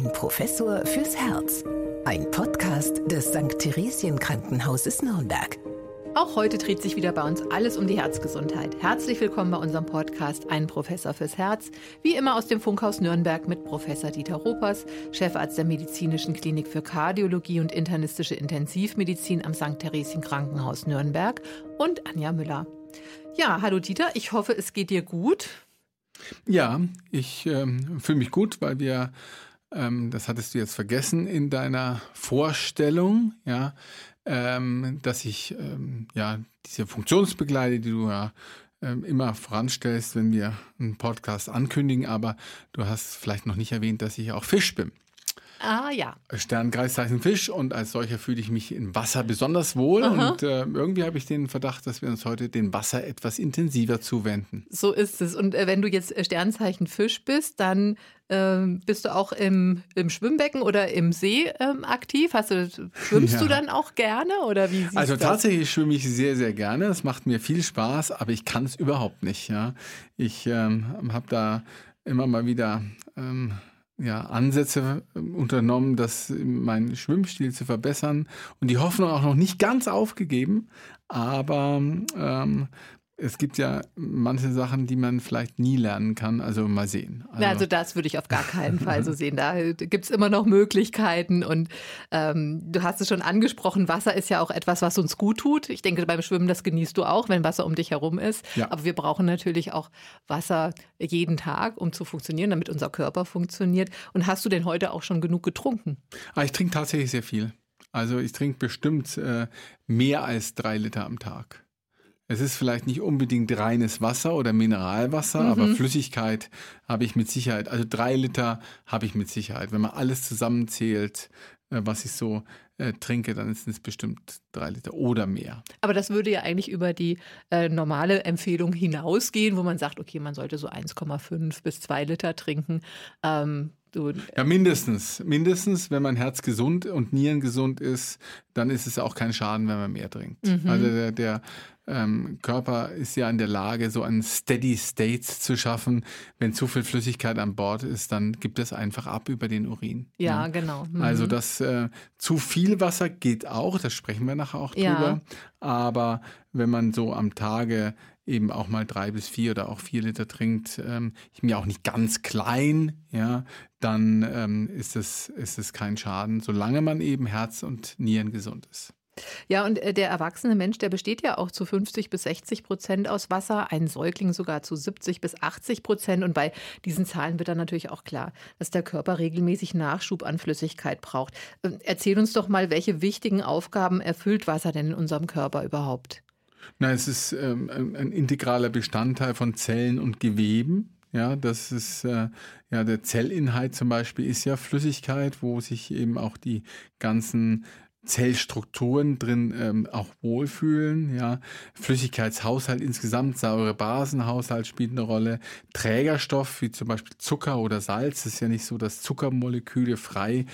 Ein Professor fürs Herz. Ein Podcast des St. Theresien Krankenhauses Nürnberg. Auch heute dreht sich wieder bei uns alles um die Herzgesundheit. Herzlich willkommen bei unserem Podcast Ein Professor fürs Herz. Wie immer aus dem Funkhaus Nürnberg mit Professor Dieter Ropers, Chefarzt der Medizinischen Klinik für Kardiologie und internistische Intensivmedizin am St. Theresien Krankenhaus Nürnberg und Anja Müller. Ja, hallo Dieter, ich hoffe, es geht dir gut. Ja, ich ähm, fühle mich gut, weil wir, ähm, das hattest du jetzt vergessen in deiner Vorstellung, ja, ähm, dass ich ähm, ja diese Funktionsbegleiter, die du ja ähm, immer voranstellst, wenn wir einen Podcast ankündigen, aber du hast vielleicht noch nicht erwähnt, dass ich auch Fisch bin. Ah ja. Sternkreiszeichen Fisch und als solcher fühle ich mich im Wasser besonders wohl Aha. und äh, irgendwie habe ich den Verdacht, dass wir uns heute dem Wasser etwas intensiver zuwenden. So ist es. Und äh, wenn du jetzt äh, Sternzeichen Fisch bist, dann ähm, bist du auch im, im Schwimmbecken oder im See ähm, aktiv? Hast du, schwimmst Ja. du dann auch gerne oder wie Also das? tatsächlich schwimme ich sehr, sehr gerne. Es macht mir viel Spaß, aber ich kann es überhaupt nicht. Ja. Ich ähm, habe da immer mal wieder ähm, ja, Ansätze ähm, unternommen, das meinen Schwimmstil zu verbessern und die Hoffnung auch noch nicht ganz aufgegeben. Aber ähm, es gibt ja manche Sachen, die man vielleicht nie lernen kann. Also mal sehen. Na, Also das würde ich auf gar keinen Fall so sehen. Da gibt es immer noch Möglichkeiten und ähm, du hast es schon angesprochen, Wasser ist ja auch etwas, was uns gut tut. Ich denke, beim Schwimmen, das genießt du auch, wenn Wasser um dich herum ist. Ja. Aber wir brauchen natürlich auch Wasser jeden Tag, um zu funktionieren, damit unser Körper funktioniert. Und hast du denn heute auch schon genug getrunken? Ah, ich trinke tatsächlich sehr viel. Also ich trinke bestimmt äh, mehr als drei Liter am Tag. Es ist vielleicht nicht unbedingt reines Wasser oder Mineralwasser, aber Flüssigkeit habe ich mit Sicherheit. Also drei Liter habe ich mit Sicherheit. Wenn man alles zusammenzählt, äh, was ich so äh, trinke, dann sind es bestimmt drei Liter oder mehr. Aber das würde ja eigentlich über die äh, normale Empfehlung hinausgehen, wo man sagt, okay, man sollte so 1,5 bis 2 Liter trinken. Ähm, du, Ja, mindestens. Mindestens, wenn mein Herz gesund und Nieren gesund ist, dann ist es auch kein Schaden, wenn man mehr trinkt. Also der, der ähm, Körper ist ja in der Lage, so einen Steady State zu schaffen. Wenn zu viel Flüssigkeit an Bord ist, dann gibt es einfach ab über den Urin. ja, genau. Mhm. Also das äh, zu viel Wasser geht auch, da sprechen wir nachher auch Ja. drüber. Aber wenn man so am Tage eben auch mal drei bis vier oder auch vier Liter trinkt, ähm, ich bin ja auch nicht ganz klein, ja, dann ähm, ist es ist es kein Schaden, solange man eben Herz und Nieren gesund ist. Ja, und äh, der erwachsene Mensch, der besteht ja auch zu 50 bis 60 Prozent aus Wasser, ein Säugling sogar zu 70 bis 80 Prozent. Und bei diesen Zahlen wird dann natürlich auch klar, dass der Körper regelmäßig Nachschub an Flüssigkeit braucht. Ähm, Erzähl uns doch mal, welche wichtigen Aufgaben erfüllt Wasser denn in unserem Körper überhaupt? Na, es ist ähm, ein, ein integraler Bestandteil von Zellen und Geweben. Ja, das ist äh, ja der Zellinhalt zum Beispiel ist ja Flüssigkeit, wo sich eben auch die ganzen Zellstrukturen drin ähm, auch wohlfühlen. Ja, Flüssigkeitshaushalt insgesamt, Säure-Basenhaushalt spielt eine Rolle. Trägerstoff wie zum Beispiel Zucker oder Salz ist ja nicht so, dass Zuckermoleküle frei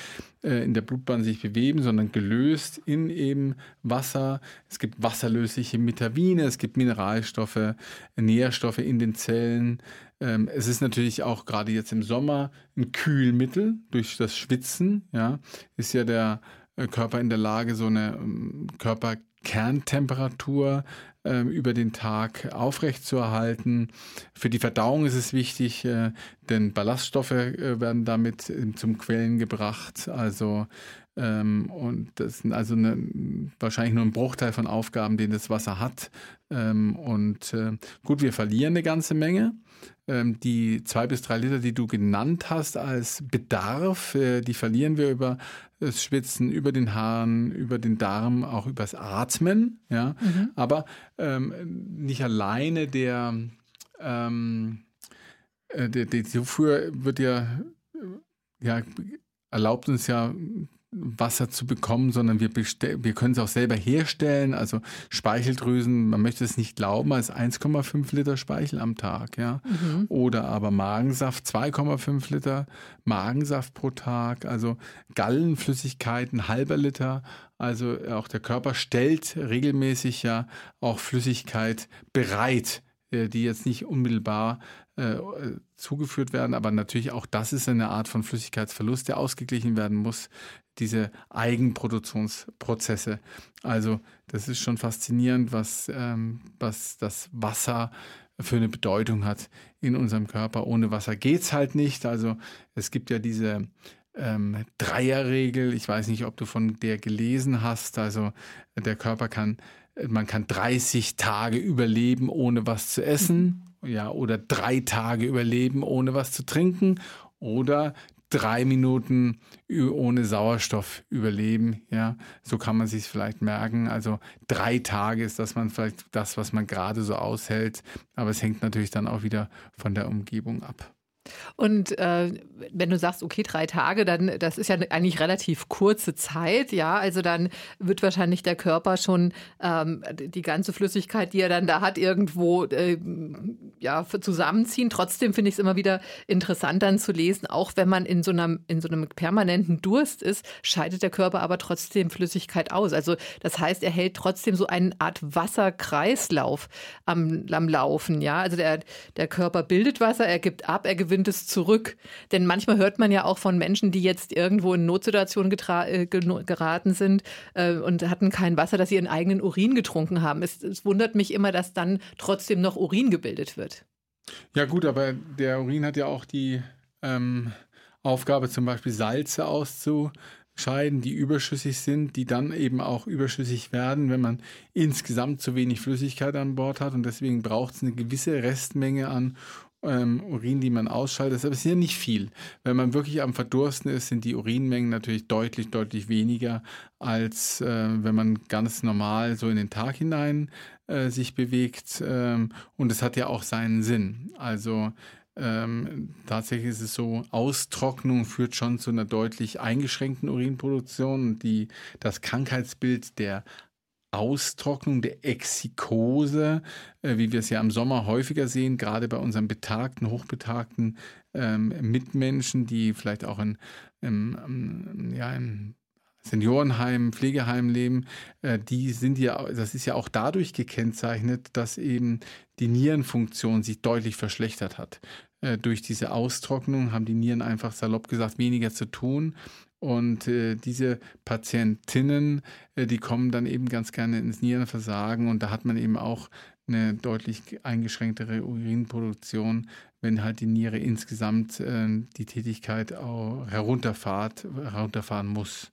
äh, in der Blutbahn sich bewegen, sondern gelöst in eben Wasser. Es gibt wasserlösliche Vitamine, es gibt Mineralstoffe, Nährstoffe in den Zellen. Ähm, es ist natürlich auch gerade jetzt im Sommer ein Kühlmittel durch das Schwitzen. Ja, ist ja der äh, Körper in der Lage, so eine ähm, Körperkerntemperatur ähm, über den Tag aufrechtzuerhalten. Für die Verdauung ist es wichtig, äh, denn Ballaststoffe äh, werden damit ähm, zum Quellen gebracht. Also ähm, und das sind also eine, wahrscheinlich nur ein Bruchteil von Aufgaben, den das Wasser hat. Ähm, und äh, gut, wir verlieren eine ganze Menge. Ähm, die zwei bis drei Liter, die du genannt hast als Bedarf, äh, die verlieren wir über das Schwitzen, über den Haaren, über den Darm, auch übers Atmen. Ja, aber ähm, nicht alleine der, ähm, äh, der, die Zufuhr wird ja, äh, ja erlaubt uns ja Wasser zu bekommen, sondern wir, wir können es auch selber herstellen. Also Speicheldrüsen, man möchte es nicht glauben, als 1,5 Liter Speichel am Tag, ja. Oder aber Magensaft, 2,5 Liter Magensaft pro Tag. Also Gallenflüssigkeiten, halber Liter. Also auch der Körper stellt regelmäßig ja auch Flüssigkeit bereit, äh, die jetzt nicht unmittelbar äh, zugeführt werden. Aber natürlich auch das ist eine Art von Flüssigkeitsverlust, der ausgeglichen werden muss. Diese Eigenproduktionsprozesse. Also das ist schon faszinierend, was, ähm, was das Wasser für eine Bedeutung hat in unserem Körper. Ohne Wasser geht es halt nicht. Also es gibt ja diese ähm, Dreierregel. Ich weiß nicht, ob du von der gelesen hast. Also der Körper kann, man kann 30 Tage überleben, ohne was zu essen. Ja, oder drei Tage überleben, ohne was zu trinken. Oder drei Minuten ohne Sauerstoff überleben. Ja, so kann man sich vielleicht merken. Also drei Tage ist das man vielleicht das, was man gerade so aushält. Aber es hängt natürlich dann auch wieder von der Umgebung ab. Und äh, wenn du sagst, okay, drei Tage, dann das ist ja eigentlich relativ kurze Zeit, ja. Also dann wird wahrscheinlich der Körper schon ähm, die ganze Flüssigkeit, die er dann da hat, irgendwo äh, ja zusammenziehen. Trotzdem finde ich es immer wieder interessant dann zu lesen, auch wenn man in so einem in so einem permanenten Durst ist, scheidet der Körper aber trotzdem Flüssigkeit aus. Also das heißt, er hält trotzdem so eine Art Wasserkreislauf am, am Laufen, ja. Also der der Körper bildet Wasser, er gibt ab, er gewinnt gewinnt es zurück. Denn manchmal hört man ja auch von Menschen, die jetzt irgendwo in Notsituationen äh, geraten sind äh, und hatten kein Wasser, dass sie ihren eigenen Urin getrunken haben. Es, es wundert mich immer, dass dann trotzdem noch Urin gebildet wird. Ja gut, aber der Urin hat ja auch die ähm, Aufgabe, zum Beispiel Salze auszuscheiden, die überschüssig sind, die dann eben auch überschüssig werden, wenn man insgesamt zu wenig Flüssigkeit an Bord hat. Und deswegen braucht es eine gewisse Restmenge an ähm, Urin, die man ausschaltet. Es ist ja nicht viel. Wenn man wirklich am Verdursten ist, sind die Urinmengen natürlich deutlich, deutlich weniger, als äh, wenn man ganz normal so in den Tag hinein äh, sich bewegt. Ähm, und es hat ja auch seinen Sinn. Also ähm, tatsächlich ist es so, Austrocknung führt schon zu einer deutlich eingeschränkten Urinproduktion. Die, das Krankheitsbild der Austrocknung, der Exikose, äh, wie wir es ja im Sommer häufiger sehen, gerade bei unseren betagten, hochbetagten ähm, Mitmenschen, die vielleicht auch in, im, ja, im Seniorenheim, Pflegeheim leben, äh, die sind ja, das ist ja auch dadurch gekennzeichnet, dass eben die Nierenfunktion sich deutlich verschlechtert hat. Äh, durch diese Austrocknung haben die Nieren einfach salopp gesagt weniger zu tun und äh, diese Patientinnen, äh, die kommen dann eben ganz gerne ins Nierenversagen und da hat man eben auch eine deutlich eingeschränktere Urinproduktion, wenn halt die Niere insgesamt äh, die Tätigkeit herunterfahrt, herunterfahren muss.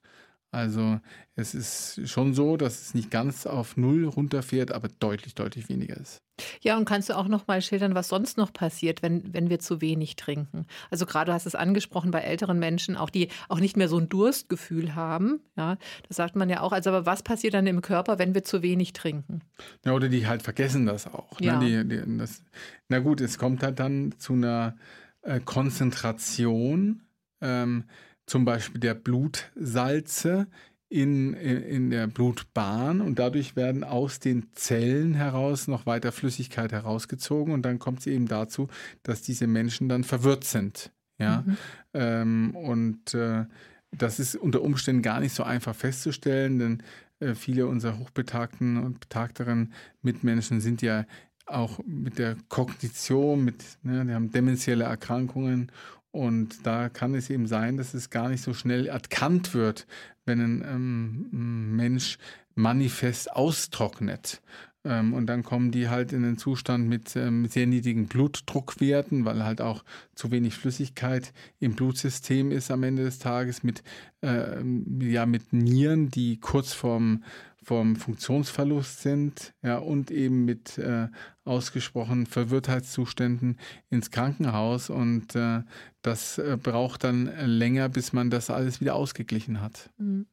Also es ist schon so, dass es nicht ganz auf Null runterfährt, aber deutlich, deutlich weniger ist. Ja, und kannst du auch noch mal schildern, was sonst noch passiert, wenn, wenn wir zu wenig trinken? Also gerade du hast es angesprochen bei älteren Menschen, auch die auch nicht mehr so ein Durstgefühl haben. Ja, das sagt man ja auch. Also aber was passiert dann im Körper, wenn wir zu wenig trinken? Ja, oder die halt vergessen das auch. Ne? Ja. Die, die, das, na gut, es kommt halt dann zu einer äh, Konzentration, ähm, zum Beispiel der Blutsalze in, in der Blutbahn und dadurch werden aus den Zellen heraus noch weiter Flüssigkeit herausgezogen und dann kommt es eben dazu, dass diese Menschen dann verwirrt sind. Ja, mhm. ähm, und äh, das ist unter Umständen gar nicht so einfach festzustellen, denn äh, viele unserer hochbetagten und betagteren Mitmenschen sind ja auch mit der Kognition, mit, ne, die haben dementielle Erkrankungen und da kann es eben sein, dass es gar nicht so schnell erkannt wird, wenn ein ähm, Mensch manifest austrocknet. Ähm, und dann kommen die halt in den Zustand mit, ähm, mit sehr niedrigen Blutdruckwerten, weil halt auch zu wenig Flüssigkeit im Blutsystem ist am Ende des Tages, mit, äh, ja, mit Nieren, die kurz vorm vom Funktionsverlust sind ja, und eben mit äh, ausgesprochenen Verwirrtheitszuständen ins Krankenhaus. Und äh, das äh, braucht dann länger, bis man das alles wieder ausgeglichen hat. Mhm.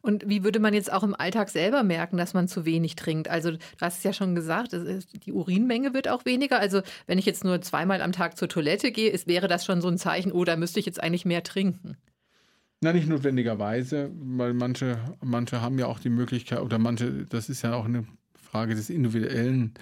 Und wie würde man jetzt auch im Alltag selber merken, dass man zu wenig trinkt? Also, du hast es ja schon gesagt, die Urinmenge wird auch weniger. Also, wenn ich jetzt nur zweimal am Tag zur Toilette gehe, ist, wäre das schon so ein Zeichen, oh, da müsste ich jetzt eigentlich mehr trinken. Na, nicht notwendigerweise, weil manche, manche haben ja auch die Möglichkeit, oder manche, das ist ja auch eine Frage des Individuellen,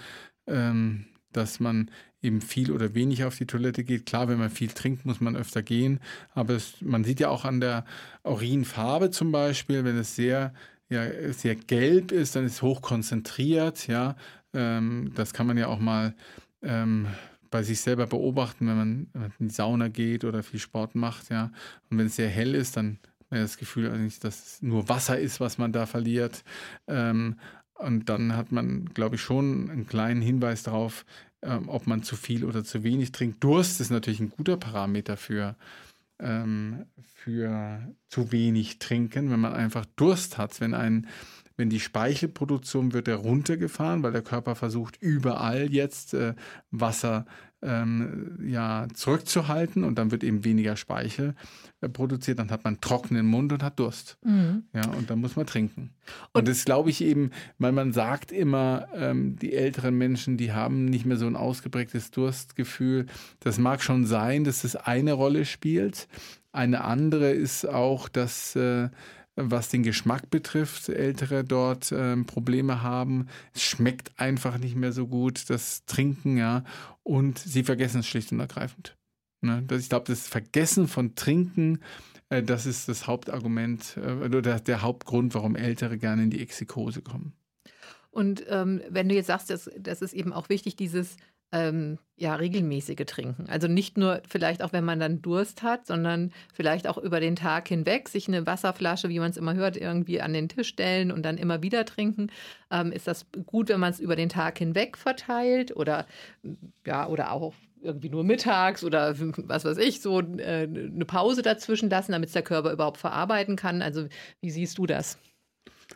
ähm, dass man eben viel oder wenig auf die Toilette geht. Klar, wenn man viel trinkt, muss man öfter gehen, aber es, man sieht ja auch an der Urinfarbe zum Beispiel, wenn es sehr, ja, sehr gelb ist, dann ist es hoch konzentriert, ja. Ähm, das kann man ja auch mal ähm, bei sich selber beobachten, wenn man, in die Sauna geht oder viel Sport macht, ja. Und wenn es sehr hell ist, dann hat man das Gefühl dass es nur Wasser ist, was man da verliert. Ähm, und dann hat man, glaube ich, schon einen kleinen Hinweis darauf, ähm, ob man zu viel oder zu wenig trinkt. Durst ist natürlich ein guter Parameter für, ähm, für zu wenig trinken, wenn man einfach Durst hat, wenn ein wenn die Speichelproduktion wird heruntergefahren, weil der Körper versucht überall jetzt äh, Wasser ähm, ja, zurückzuhalten und dann wird eben weniger Speichel äh, produziert, dann hat man trockenen Mund und hat Durst. Mhm. Ja, und dann muss man trinken. Und, und das glaube ich eben, weil man sagt immer, ähm, die älteren Menschen, die haben nicht mehr so ein ausgeprägtes Durstgefühl. Das mag schon sein, dass das eine Rolle spielt. Eine andere ist auch, dass äh, was den Geschmack betrifft, Ältere dort äh, Probleme haben. Es schmeckt einfach nicht mehr so gut, das Trinken, ja. Und sie vergessen es schlicht und ergreifend. Ne? Das, ich glaube, das Vergessen von Trinken, äh, das ist das Hauptargument äh, oder der Hauptgrund, warum Ältere gerne in die Exikose kommen. Und ähm, wenn du jetzt sagst, das ist eben auch wichtig, dieses ähm, ja, regelmäßige Trinken. Also nicht nur vielleicht auch, wenn man dann Durst hat, sondern vielleicht auch über den Tag hinweg sich eine Wasserflasche, wie man es immer hört, irgendwie an den Tisch stellen und dann immer wieder trinken. Ähm, ist das gut, wenn man es über den Tag hinweg verteilt oder ja, oder auch irgendwie nur mittags oder was weiß ich, so äh, eine Pause dazwischen lassen, damit es der Körper überhaupt verarbeiten kann. Also wie siehst du das?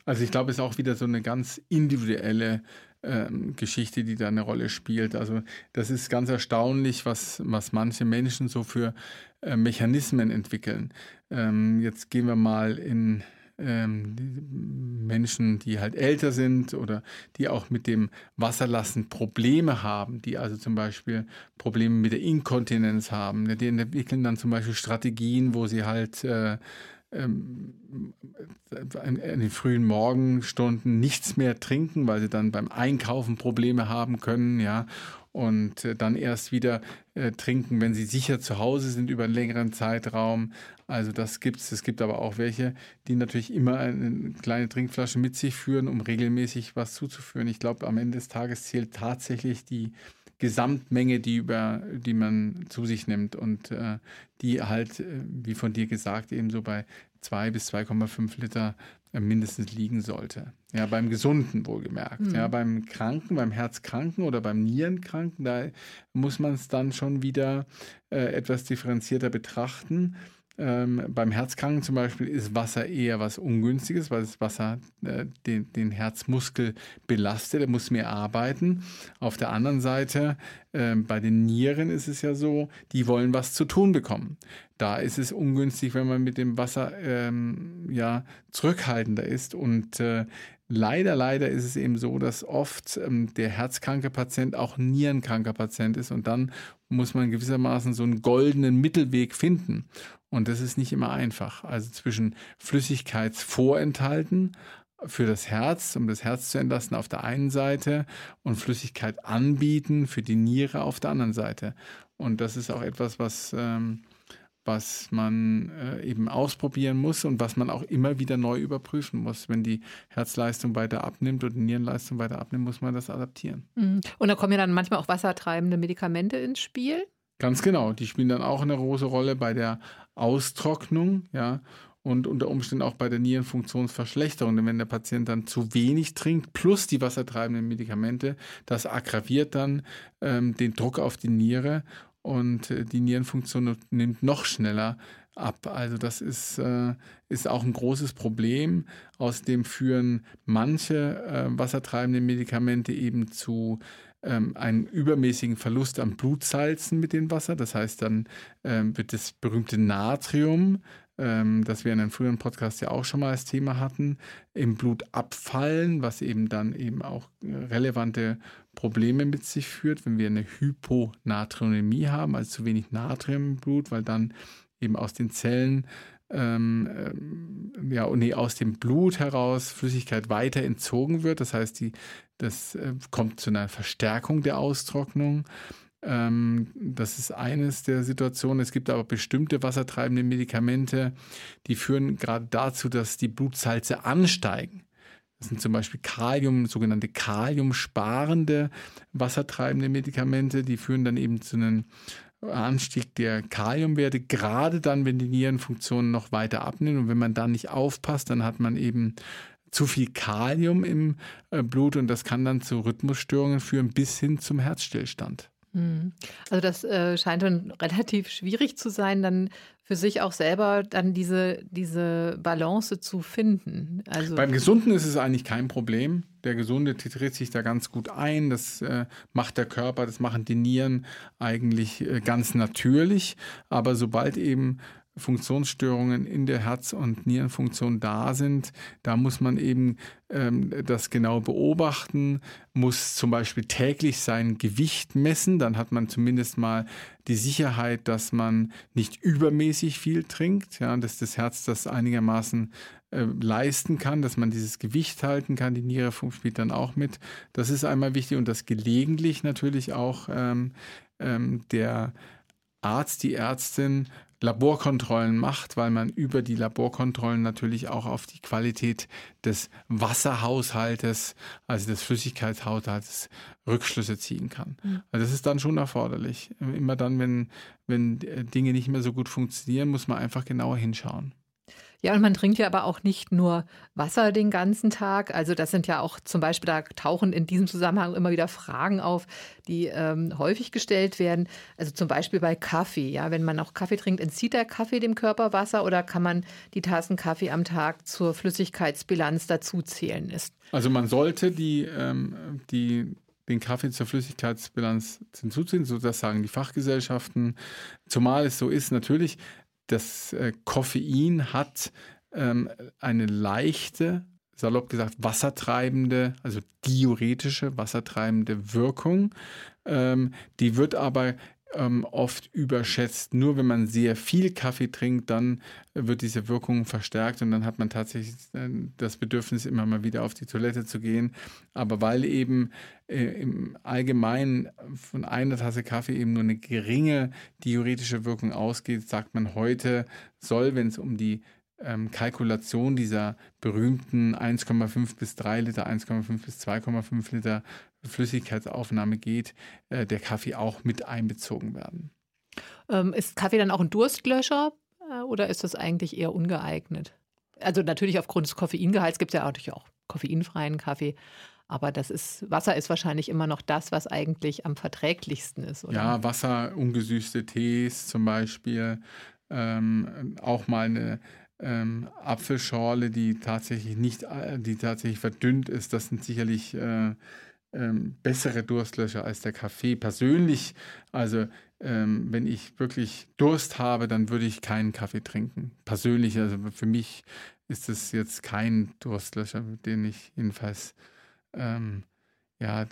Also ich glaube, es ist auch wieder so eine ganz individuelle ähm, Geschichte, die da eine Rolle spielt. Also das ist ganz erstaunlich, was, was manche Menschen so für äh, Mechanismen entwickeln. Ähm, jetzt gehen wir mal in ähm, Menschen, die halt älter sind oder die auch mit dem Wasserlassen Probleme haben, die also zum Beispiel Probleme mit der Inkontinenz haben. Die entwickeln dann zum Beispiel Strategien, wo sie halt äh, ähm, in den frühen Morgenstunden nichts mehr trinken, weil sie dann beim Einkaufen Probleme haben können, ja, und äh, dann erst wieder äh, trinken, wenn sie sicher zu Hause sind über einen längeren Zeitraum. Also das gibt es. Es gibt aber auch welche, die natürlich immer eine kleine Trinkflasche mit sich führen, um regelmäßig was zuzuführen. Ich glaube, am Ende des Tages zählt tatsächlich die Gesamtmenge, die, über, die man zu sich nimmt und äh, die halt, äh, wie von dir gesagt, eben so bei 2 bis 2,5 Liter äh, mindestens liegen sollte. Ja, beim Gesunden wohlgemerkt. Mhm. Ja, beim Kranken, beim Herzkranken oder beim Nierenkranken, da muss man es dann schon wieder äh, etwas differenzierter betrachten. Ähm, beim Herzkranken zum Beispiel ist Wasser eher was Ungünstiges, weil das Wasser äh, den, den Herzmuskel belastet, er muss mehr arbeiten. Auf der anderen Seite, äh, bei den Nieren ist es ja so, die wollen was zu tun bekommen. Da ist es ungünstig, wenn man mit dem Wasser ähm, ja, zurückhaltender ist. Und äh, leider, leider ist es eben so, dass oft ähm, der herzkranke Patient auch nierenkranker Patient ist. Und dann muss man gewissermaßen so einen goldenen Mittelweg finden. Und das ist nicht immer einfach. Also zwischen Flüssigkeitsvorenthalten für das Herz, um das Herz zu entlasten auf der einen Seite und Flüssigkeit anbieten für die Niere auf der anderen Seite. Und das ist auch etwas, was, ähm, was man äh, eben ausprobieren muss und was man auch immer wieder neu überprüfen muss. Wenn die Herzleistung weiter abnimmt oder die Nierenleistung weiter abnimmt, muss man das adaptieren. Mhm. Und da kommen ja dann manchmal auch wassertreibende Medikamente ins Spiel. Ganz genau. Die spielen dann auch eine große Rolle bei der Austrocknung, ja, und unter Umständen auch bei der Nierenfunktionsverschlechterung. Denn wenn der Patient dann zu wenig trinkt, plus die wassertreibenden Medikamente, das aggraviert dann ähm, den Druck auf die Niere und äh, die Nierenfunktion nimmt noch schneller ab. Also das ist, äh, ist auch ein großes Problem. Außerdem führen manche äh, wassertreibende Medikamente eben zu ähm, einen übermäßigen Verlust an Blutsalzen mit dem Wasser. Das heißt, dann ähm, wird das berühmte Natrium, ähm, das wir in einem früheren Podcast ja auch schon mal als Thema hatten, im Blut abfallen, was eben dann eben auch äh, relevante Probleme mit sich führt, wenn wir eine Hyponatriämie haben, also zu wenig Natrium im Blut, weil dann eben aus den Zellen ähm, ähm, ja, nee, aus dem Blut heraus Flüssigkeit weiter entzogen wird. Das heißt, die, das äh, kommt zu einer Verstärkung der Austrocknung. Ähm, das ist eines der Situationen. Es gibt aber bestimmte wassertreibende Medikamente, die führen gerade dazu, dass die Blutsalze ansteigen. Das sind zum Beispiel Kalium, sogenannte kaliumsparende wassertreibende Medikamente, die führen dann eben zu einem Anstieg der Kaliumwerte, gerade dann, wenn die Nierenfunktion noch weiter abnimmt. Und wenn man da nicht aufpasst, dann hat man eben zu viel Kalium im äh, Blut und das kann dann zu Rhythmusstörungen führen bis hin zum Herzstillstand. Hm. Also das äh, scheint dann relativ schwierig zu sein, dann für sich auch selber dann diese, diese Balance zu finden. Also Beim Gesunden ist es eigentlich kein Problem. Der Gesunde titriert sich da ganz gut ein. Das äh, macht der Körper, das machen die Nieren eigentlich äh, ganz natürlich. Aber sobald eben Funktionsstörungen in der Herz- und Nierenfunktion da sind. Da muss man eben ähm, das genau beobachten, muss zum Beispiel täglich sein Gewicht messen. Dann hat man zumindest mal die Sicherheit, dass man nicht übermäßig viel trinkt, ja, dass das Herz das einigermaßen äh, leisten kann, dass man dieses Gewicht halten kann. Die Niere spielt dann auch mit. Das ist einmal wichtig und das gelegentlich natürlich auch ähm, ähm, der Arzt, die Ärztin Laborkontrollen macht, weil man über die Laborkontrollen natürlich auch auf die Qualität des Wasserhaushaltes, also des Flüssigkeitshaushaltes, Rückschlüsse ziehen kann. Mhm. Also das ist dann schon erforderlich. Immer dann, wenn, wenn Dinge nicht mehr so gut funktionieren, muss man einfach genauer hinschauen. Ja, und man trinkt ja aber auch nicht nur Wasser den ganzen Tag. Also das sind ja auch zum Beispiel, da tauchen in diesem Zusammenhang immer wieder Fragen auf, die ähm, häufig gestellt werden. Also zum Beispiel bei Kaffee. Ja, wenn man auch Kaffee trinkt, entzieht der Kaffee dem Körper Wasser oder kann man die Tassen Kaffee am Tag zur Flüssigkeitsbilanz dazuzählen? Ist also man sollte die, ähm, die den Kaffee zur Flüssigkeitsbilanz hinzuziehen, so das sagen die Fachgesellschaften. Zumal es so ist, natürlich, das äh, Koffein hat ähm, eine leichte, salopp gesagt, wassertreibende, also diuretische, wassertreibende Wirkung. Ähm, die wird aber ähm, oft überschätzt. Nur wenn man sehr viel Kaffee trinkt, dann wird diese Wirkung verstärkt und dann hat man tatsächlich äh, das Bedürfnis, immer mal wieder auf die Toilette zu gehen. Aber weil eben äh, im Allgemeinen von einer Tasse Kaffee eben nur eine geringe diuretische Wirkung ausgeht, sagt man heute, soll, wenn es um die ähm, Kalkulation dieser berühmten 1,5 bis 3 Liter, 1,5 bis 2,5 Liter Flüssigkeitsaufnahme geht, äh, der Kaffee auch mit einbezogen werden. Ähm, ist Kaffee dann auch ein Durstlöscher äh, oder ist das eigentlich eher ungeeignet? Also natürlich aufgrund des Koffeingehalts gibt es ja natürlich auch koffeinfreien Kaffee. Aber das ist, Wasser ist wahrscheinlich immer noch das, was eigentlich am verträglichsten ist, oder? Ja, Wasser, ungesüßte Tees zum Beispiel, ähm, auch mal eine ähm, Apfelschorle, die tatsächlich nicht, äh, die tatsächlich verdünnt ist, das sind sicherlich äh, ähm, bessere Durstlöscher als der Kaffee. Persönlich, also ähm, wenn ich wirklich Durst habe, dann würde ich keinen Kaffee trinken. Persönlich, also für mich ist es jetzt kein Durstlöscher, den ich jedenfalls ähm, ja,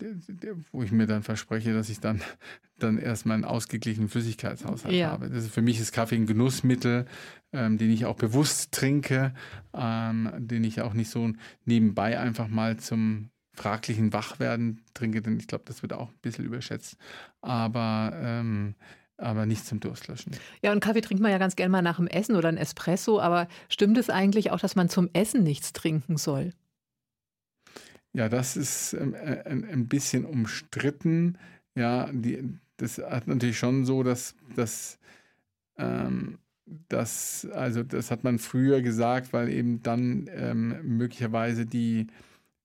wo ich mir dann verspreche, dass ich dann, dann erstmal einen ausgeglichenen Flüssigkeitshaushalt ja. habe. Das ist, für mich ist Kaffee ein Genussmittel, ähm, den ich auch bewusst trinke, ähm, den ich auch nicht so nebenbei einfach mal zum fraglichen Wachwerden trinke, denn ich glaube, das wird auch ein bisschen überschätzt. Aber ähm, aber nicht zum Durstlöschen. Ja, und Kaffee trinkt man ja ganz gerne mal nach dem Essen oder ein Espresso, aber stimmt es eigentlich auch, dass man zum Essen nichts trinken soll? Ja, das ist ähm, äh, ein bisschen umstritten. Ja, die, das hat natürlich schon so, dass, dass ähm, das, also das hat man früher gesagt, weil eben dann ähm, möglicherweise die,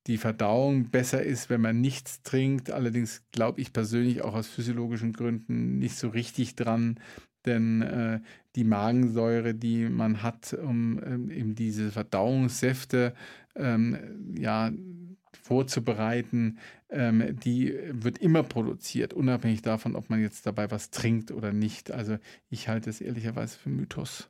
die Verdauung besser ist, wenn man nichts trinkt. Allerdings glaube ich persönlich auch aus physiologischen Gründen nicht so richtig dran, denn äh, die Magensäure, die man hat, um ähm, eben diese Verdauungssäfte ähm, ja, vorzubereiten, ähm, die wird immer produziert, unabhängig davon, ob man jetzt dabei was trinkt oder nicht. Also ich halte es ehrlicherweise für Mythos,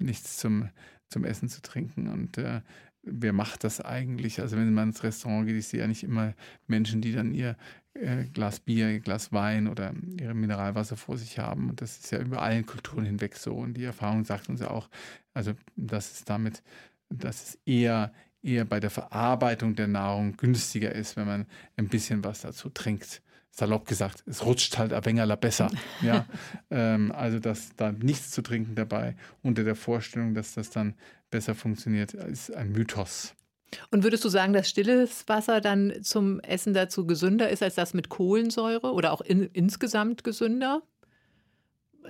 nichts zum, zum Essen zu trinken. Und äh, wer macht das eigentlich? Also wenn man ins Restaurant geht, ich sehe ja nicht immer Menschen, die dann ihr äh, Glas Bier, ihr Glas Wein oder ihre Mineralwasser vor sich haben. Und das ist ja über allen Kulturen hinweg so. Und die Erfahrung sagt uns ja auch, also das ist damit, dass es eher eher bei der Verarbeitung der Nahrung günstiger ist, wenn man ein bisschen was dazu trinkt. Salopp gesagt, es rutscht halt wenig besser. Ja? ähm, also, dass da nichts zu trinken dabei, unter der Vorstellung, dass das dann besser funktioniert, ist ein Mythos. Und würdest du sagen, dass stilles Wasser dann zum Essen dazu gesünder ist als das mit Kohlensäure oder auch in, insgesamt gesünder?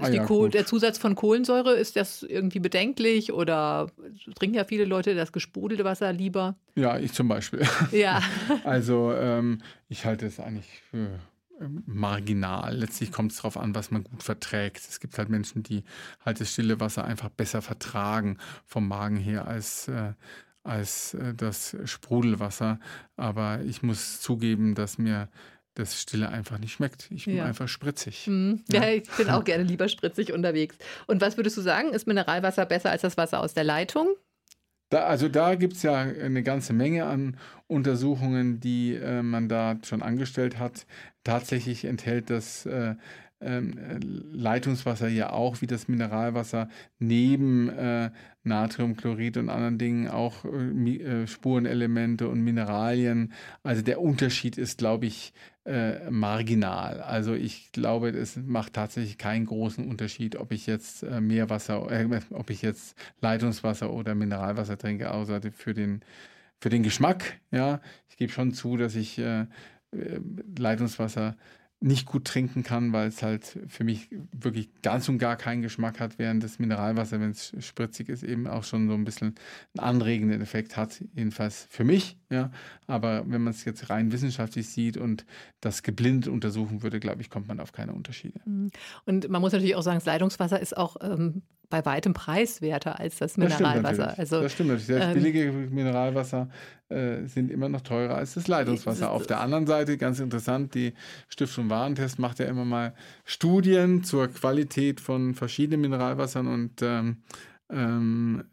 Ah, ja, der Zusatz von Kohlensäure, ist das irgendwie bedenklich oder trinken ja viele Leute das gesprudelte Wasser lieber? Ja, ich zum Beispiel. Ja. also ähm, ich halte es eigentlich für ähm, marginal. Letztlich kommt es darauf an, was man gut verträgt. Es gibt halt Menschen, die halt das stille Wasser einfach besser vertragen vom Magen her als, äh, als äh, das Sprudelwasser. Aber ich muss zugeben, dass mir das Stille einfach nicht schmeckt. Ich bin ja. einfach spritzig. Mhm. Ja. ja. ich bin auch gerne lieber spritzig unterwegs. Und was würdest du sagen? Ist Mineralwasser besser als das Wasser aus der Leitung? Da, also da gibt es ja eine ganze Menge an Untersuchungen, die äh, man da schon angestellt hat. Tatsächlich enthält das äh, ähm, Leitungswasser ja auch wie das Mineralwasser neben äh, Natriumchlorid und anderen Dingen auch äh, äh, Spurenelemente und Mineralien. Also der Unterschied ist, glaube ich, äh, marginal. Also ich glaube, es macht tatsächlich keinen großen Unterschied, ob ich jetzt äh, Meerwasser, äh, ob ich jetzt Leitungswasser oder Mineralwasser trinke, außer für den, für den Geschmack. Ja, ich gebe schon zu, dass ich Leitungswasser nicht gut trinken kann, weil es halt für mich wirklich ganz und gar keinen Geschmack hat, während das Mineralwasser, wenn es spritzig ist, eben auch schon so ein bisschen einen anregenden Effekt hat, jedenfalls für mich. Ja. Aber wenn man es jetzt rein wissenschaftlich sieht und das geblindet untersuchen würde, glaube ich, kommt man auf keine Unterschiede. Mhm. Und man muss natürlich auch sagen, das Leitungswasser ist auch ähm, bei weitem preiswerter als das Mineralwasser. Das also, das stimmt natürlich. Sehr ähm, billige Mineralwasser äh, sind immer noch teurer als das Leitungswasser. Auf der anderen Seite, ganz interessant, die Stiftung Warentest macht ja immer mal Studien zur Qualität von verschiedenen Mineralwassern und ähm, ähm,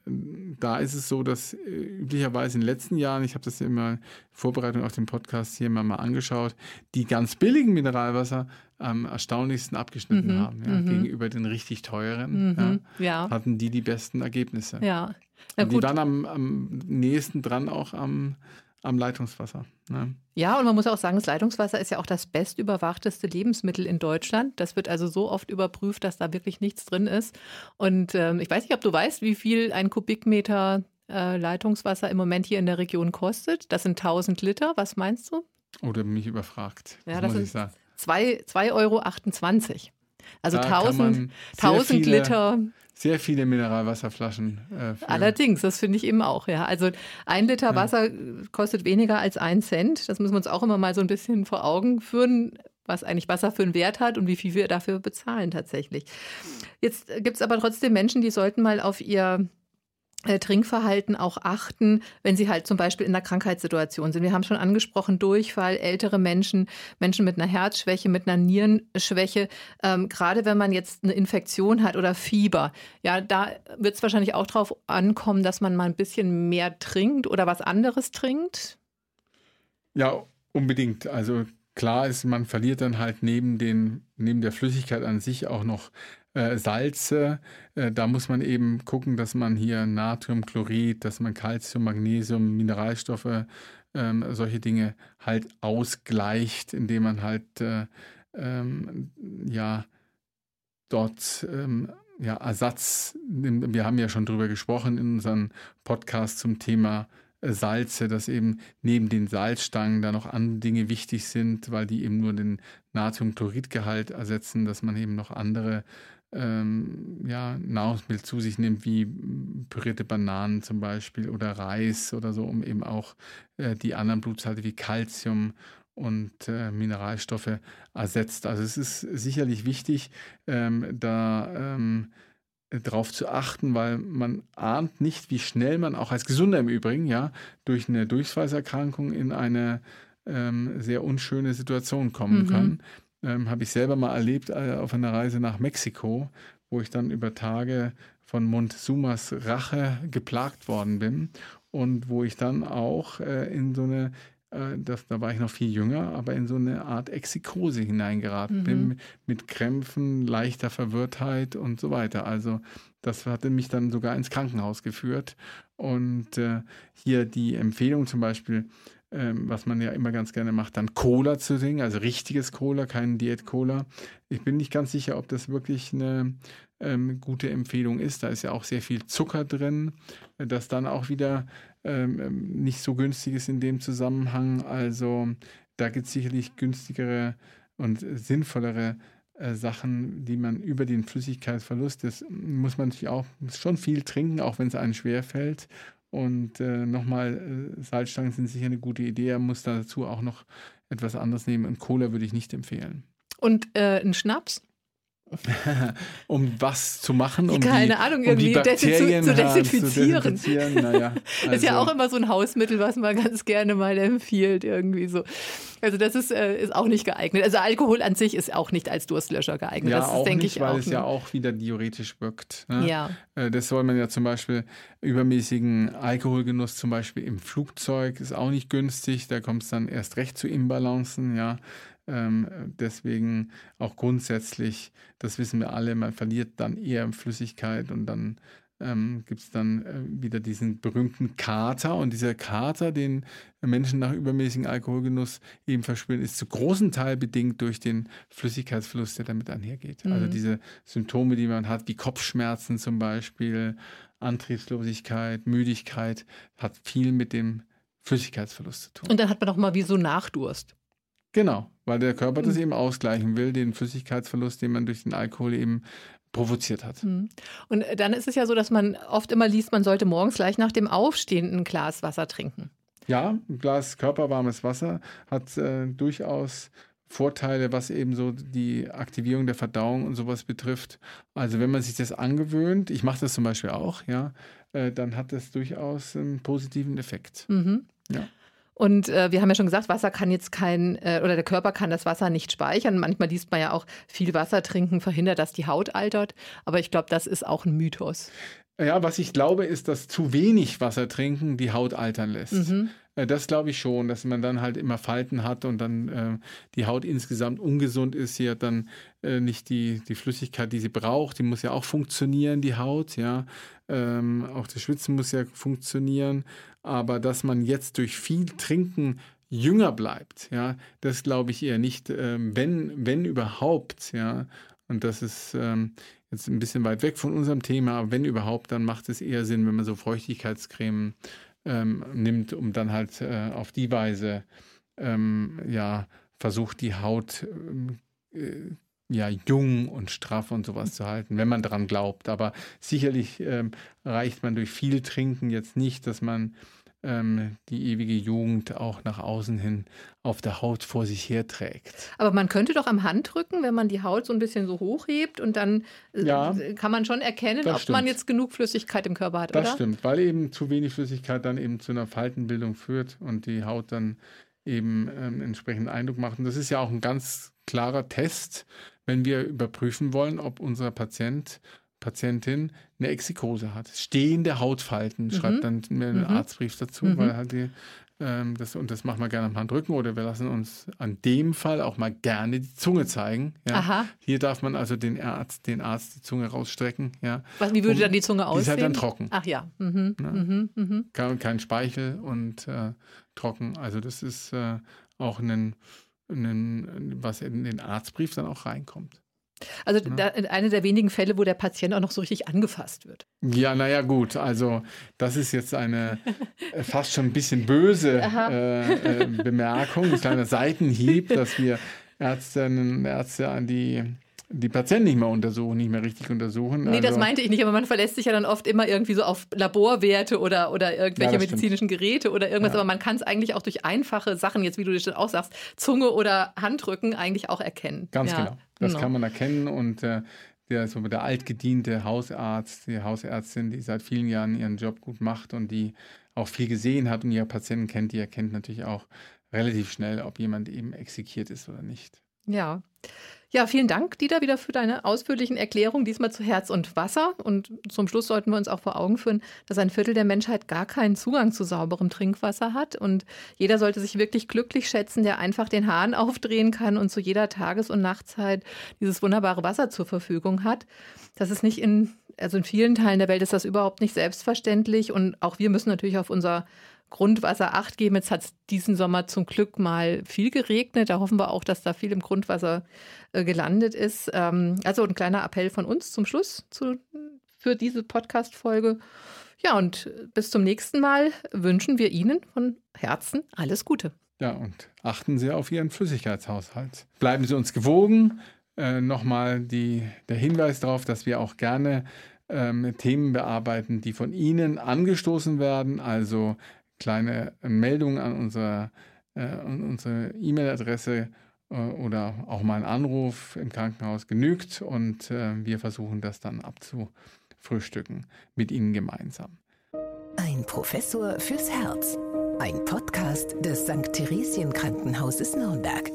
da ist es so, dass äh, üblicherweise in den letzten Jahren, ich habe das immer in Vorbereitung auf den Podcast hier mal, mal angeschaut, die ganz billigen Mineralwasser am erstaunlichsten abgeschnitten mhm, haben. Ja, mhm. Gegenüber den richtig teuren mhm, ja, hatten die die besten Ergebnisse. Ja. die waren am, am nächsten dran auch am, am Leitungswasser. Ne? Ja, und man muss auch sagen, das Leitungswasser ist ja auch das bestüberwachteste Lebensmittel in Deutschland. Das wird also so oft überprüft, dass da wirklich nichts drin ist. Und ähm, ich weiß nicht, ob du weißt, wie viel ein Kubikmeter äh, Leitungswasser im Moment hier in der Region kostet. Das sind 1000 Liter. Was meinst du? Oder mich überfragt. Ja, das, das ist 2,28 Euro. Also da 1000, 1000 viele, Liter. Sehr viele Mineralwasserflaschen. Äh, Allerdings, das finde ich eben auch, ja. Also ein Liter ja. Wasser kostet weniger als ein Cent. Das müssen wir uns auch immer mal so ein bisschen vor Augen führen, was eigentlich Wasser für einen Wert hat und wie viel wir dafür bezahlen tatsächlich. Jetzt gibt es aber trotzdem Menschen, die sollten mal auf ihr Trinkverhalten auch achten, wenn sie halt zum Beispiel in einer Krankheitssituation sind. Wir haben schon angesprochen, Durchfall, ältere Menschen, Menschen mit einer Herzschwäche, mit einer Nierenschwäche. Ähm, gerade wenn man jetzt eine Infektion hat oder Fieber, ja, da wird es wahrscheinlich auch darauf ankommen, dass man mal ein bisschen mehr trinkt oder was anderes trinkt. Ja, unbedingt. Also klar ist, man verliert dann halt neben, den, neben der Flüssigkeit an sich auch noch äh, Salze. Äh, da muss man eben gucken, dass man hier Natriumchlorid, dass man Calcium, Magnesium, Mineralstoffe, ähm, solche Dinge halt ausgleicht, indem man halt äh, ähm, ja dort ähm, ja, Ersatz, wir haben ja schon drüber gesprochen in unserem Podcast zum Thema Salze, dass eben neben den Salzstangen da noch andere Dinge wichtig sind, weil die eben nur den Natriumchloridgehalt ersetzen, dass man eben noch andere ähm, ja, Nahrungsmittel zu sich nimmt, wie pürierte Bananen zum Beispiel oder Reis oder so, um eben auch äh, die anderen Blutsalte wie Kalzium und äh, Mineralstoffe ersetzt. Also es ist sicherlich wichtig, ähm, da ähm, darauf zu achten, weil man ahnt nicht, wie schnell man auch als Gesunder im Übrigen, ja, durch eine Durchfallserkrankung in eine ähm, sehr unschöne Situation kommen mhm. kann ähm, habe ich selber mal erlebt äh, auf einer Reise nach Mexiko, wo ich dann über Tage von Montezumas Rache geplagt worden bin und wo ich dann auch äh, in so eine äh, das, da war ich noch viel jünger, aber in so eine Art Exikose hineingeraten mhm. bin, mit Krämpfen, leichter Verwirrtheit und so weiter. Also das hatte mich dann sogar ins Krankenhaus geführt. Und äh, hier die Empfehlung zum Beispiel, ähm, was man ja immer ganz gerne macht, dann Cola zu trinken, also richtiges Cola, kein Diät-Cola. Ich bin nicht ganz sicher, ob das wirklich eine ähm, gute Empfehlung ist. Da ist ja auch sehr viel Zucker drin, das dann auch wieder ähm, ähm nicht so günstig ist in dem Zusammenhang. Also da gibt es sicherlich günstigere und sinnvollere äh, Sachen, die man über den Flüssigkeitsverlust, das muss man natürlich auch schon viel trinken, auch wenn es einem schwer fällt. Und äh, nochmal, äh, Salzstangen sind sicher eine gute Idee. Er muss dazu auch noch etwas anderes nehmen. Und Cola würde ich nicht empfehlen. Und äh, ein Schnaps? Um was zu machen? Um Keine die, Ahnung, irgendwie um die Bakterien zu, zu desinfizieren. Zu desinfizieren. Naja, also. ist ja also auch immer so ein Hausmittel, was man ganz gerne mal empfiehlt, irgendwie so. Also das ist, äh, ist auch nicht geeignet. Also Alkohol an sich ist auch nicht als Durstlöscher geeignet. Ja, das auch denke nicht, ich weil auch es ja auch wieder diuretisch wirkt. Ne? Ja. Äh, das soll man ja zum Beispiel, übermäßigen Alkoholgenuss zum Beispiel im Flugzeug ist auch nicht günstig. Da kommt es dann erst recht zu Imbalancen, ja. Ähm, deswegen auch grundsätzlich, das wissen wir alle, man verliert dann eher Flüssigkeit und dann ähm, gibt es dann äh, wieder diesen berühmten Kater. Und dieser Kater, den Menschen nach übermäßigem Alkoholgenuss eben verspüren, ist zu großen Teil bedingt durch den Flüssigkeitsverlust, der damit einhergeht. Also mhm. Also diese Symptome, die man hat, wie Kopfschmerzen zum Beispiel, Antriebslosigkeit, Müdigkeit, hat viel mit dem Flüssigkeitsverlust zu tun. Und dann hat man auch mal wie so Nachdurst. Genau, weil der Körper das hm. eben ausgleichen will, den Flüssigkeitsverlust, den man durch den Alkohol eben provoziert hat. Hm. Und dann ist es ja so, dass man oft immer liest, man sollte morgens gleich nach dem Aufstehen ein Glas Wasser trinken. Ja, ein Glas körperwarmes Wasser hat äh, durchaus Vorteile, was eben so die Aktivierung der Verdauung und sowas betrifft. Also wenn man sich das angewöhnt, ich mache das zum Beispiel auch, ja, äh, dann hat das durchaus einen positiven Effekt. Mhm. Ja. Und äh, wir haben ja schon gesagt, Wasser kann jetzt kein, äh, oder der Körper kann das Wasser nicht speichern. Manchmal liest man ja auch, viel Wasser trinken verhindert, dass die Haut altert. Aber ich glaube, das ist auch ein Mythos. Ja, was ich glaube, ist, dass zu wenig Wasser trinken die Haut altern lässt. Mhm. Äh, das glaube ich schon, dass man dann halt immer Falten hat und dann äh, die Haut insgesamt ungesund ist. Sie hat dann äh, nicht die, die Flüssigkeit, die sie braucht. Die muss ja auch funktionieren, die Haut, ja. Ähm, auch das Schwitzen muss ja funktionieren aber dass man jetzt durch viel Trinken jünger bleibt, ja, das glaube ich eher nicht, ähm, wenn, wenn überhaupt, ja, und das ist ähm, jetzt ein bisschen weit weg von unserem Thema, aber wenn überhaupt, dann macht es eher Sinn, wenn man so Feuchtigkeitscreme ähm, nimmt, um dann halt äh, auf die Weise ähm, ja versucht, die Haut ähm, äh, ja, jung und straff und sowas zu halten, wenn man daran glaubt. Aber sicherlich ähm, reicht man durch viel Trinken jetzt nicht, dass man ähm, die ewige Jugend auch nach außen hin auf der Haut vor sich herträgt. Aber man könnte doch am Handrücken, wenn man die Haut so ein bisschen so hochhebt und dann äh, ja, kann man schon erkennen, ob stimmt. man jetzt genug Flüssigkeit im Körper hat, das oder? Das stimmt, weil eben zu wenig Flüssigkeit dann eben zu einer Faltenbildung führt und die Haut dann eben ähm, entsprechend Eindruck macht. Und das ist ja auch ein ganz klarer Test, wenn wir überprüfen wollen, ob unser Patient Patientin eine Exikose hat. Stehende Hautfalten, mhm. schreibt dann mir einen mhm. Arztbrief dazu, mhm. weil halt die, ähm, das, und das machen wir gerne am Handrücken oder wir lassen uns an dem Fall auch mal gerne die Zunge zeigen. Ja. Aha. Hier darf man also den Arzt, den Arzt die Zunge rausstrecken. Ja. Was, wie würde um, dann die Zunge aussehen? Die ist halt dann trocken. Ach ja. Mhm. Ne? Mhm. Mhm. Kein, kein, Speichel und äh, trocken. Also das ist äh, auch ein, ein, was in den Arztbrief dann auch reinkommt. Also da, eine der wenigen Fälle, wo der Patient auch noch so richtig angefasst wird. Ja, naja, gut. Also das ist jetzt eine äh, fast schon ein bisschen böse äh, äh, Bemerkung, ein kleiner Seitenhieb, dass wir Ärztinnen und Ärzte an die die Patienten nicht mehr untersuchen, nicht mehr richtig untersuchen. Nee, also, das meinte ich nicht, aber man verlässt sich ja dann oft immer irgendwie so auf Laborwerte oder, oder irgendwelche ja, medizinischen stimmt. Geräte oder irgendwas, ja. aber man kann es eigentlich auch durch einfache Sachen, jetzt wie du das auch sagst, Zunge oder Handrücken eigentlich auch erkennen. Ganz ja. genau. Das genau. kann man erkennen und äh, der, so der altgediente Hausarzt, die Hausärztin, die seit vielen Jahren ihren Job gut macht und die auch viel gesehen hat und ihre Patienten kennt, die erkennt natürlich auch relativ schnell, ob jemand eben exekiert ist oder nicht. Ja. Ja, vielen Dank, Dieter, wieder für deine ausführlichen Erklärungen, diesmal zu Herz und Wasser. Und zum Schluss sollten wir uns auch vor Augen führen, dass ein Viertel der Menschheit gar keinen Zugang zu sauberem Trinkwasser hat. Und jeder sollte sich wirklich glücklich schätzen, der einfach den Hahn aufdrehen kann und zu jeder Tages- und Nachtzeit dieses wunderbare Wasser zur Verfügung hat. Das ist nicht in, also in vielen Teilen der Welt ist das überhaupt nicht selbstverständlich. Und auch wir müssen natürlich auf unser Grundwasser Acht geben. Jetzt hat es diesen Sommer zum Glück mal viel geregnet. Da hoffen wir auch, dass da viel im Grundwasser äh, gelandet ist. Ähm, also ein kleiner Appell von uns zum Schluss zu, für diese Podcast-Folge. Ja, und bis zum nächsten Mal wünschen wir Ihnen von Herzen alles Gute. Ja, und achten Sie auf Ihren Flüssigkeitshaushalt. Bleiben Sie uns gewogen. Äh, Nochmal der Hinweis darauf, dass wir auch gerne ähm, Themen bearbeiten, die von Ihnen angestoßen werden. Also kleine Meldungen an unsere äh, unsere E-Mail-Adresse äh, oder auch mal ein Anruf im Krankenhaus genügt und äh, wir versuchen das dann abzufrühstücken mit Ihnen gemeinsam. Ein Professor fürs Herz. Ein Podcast des St. Theresien Krankenhauses Nürnberg.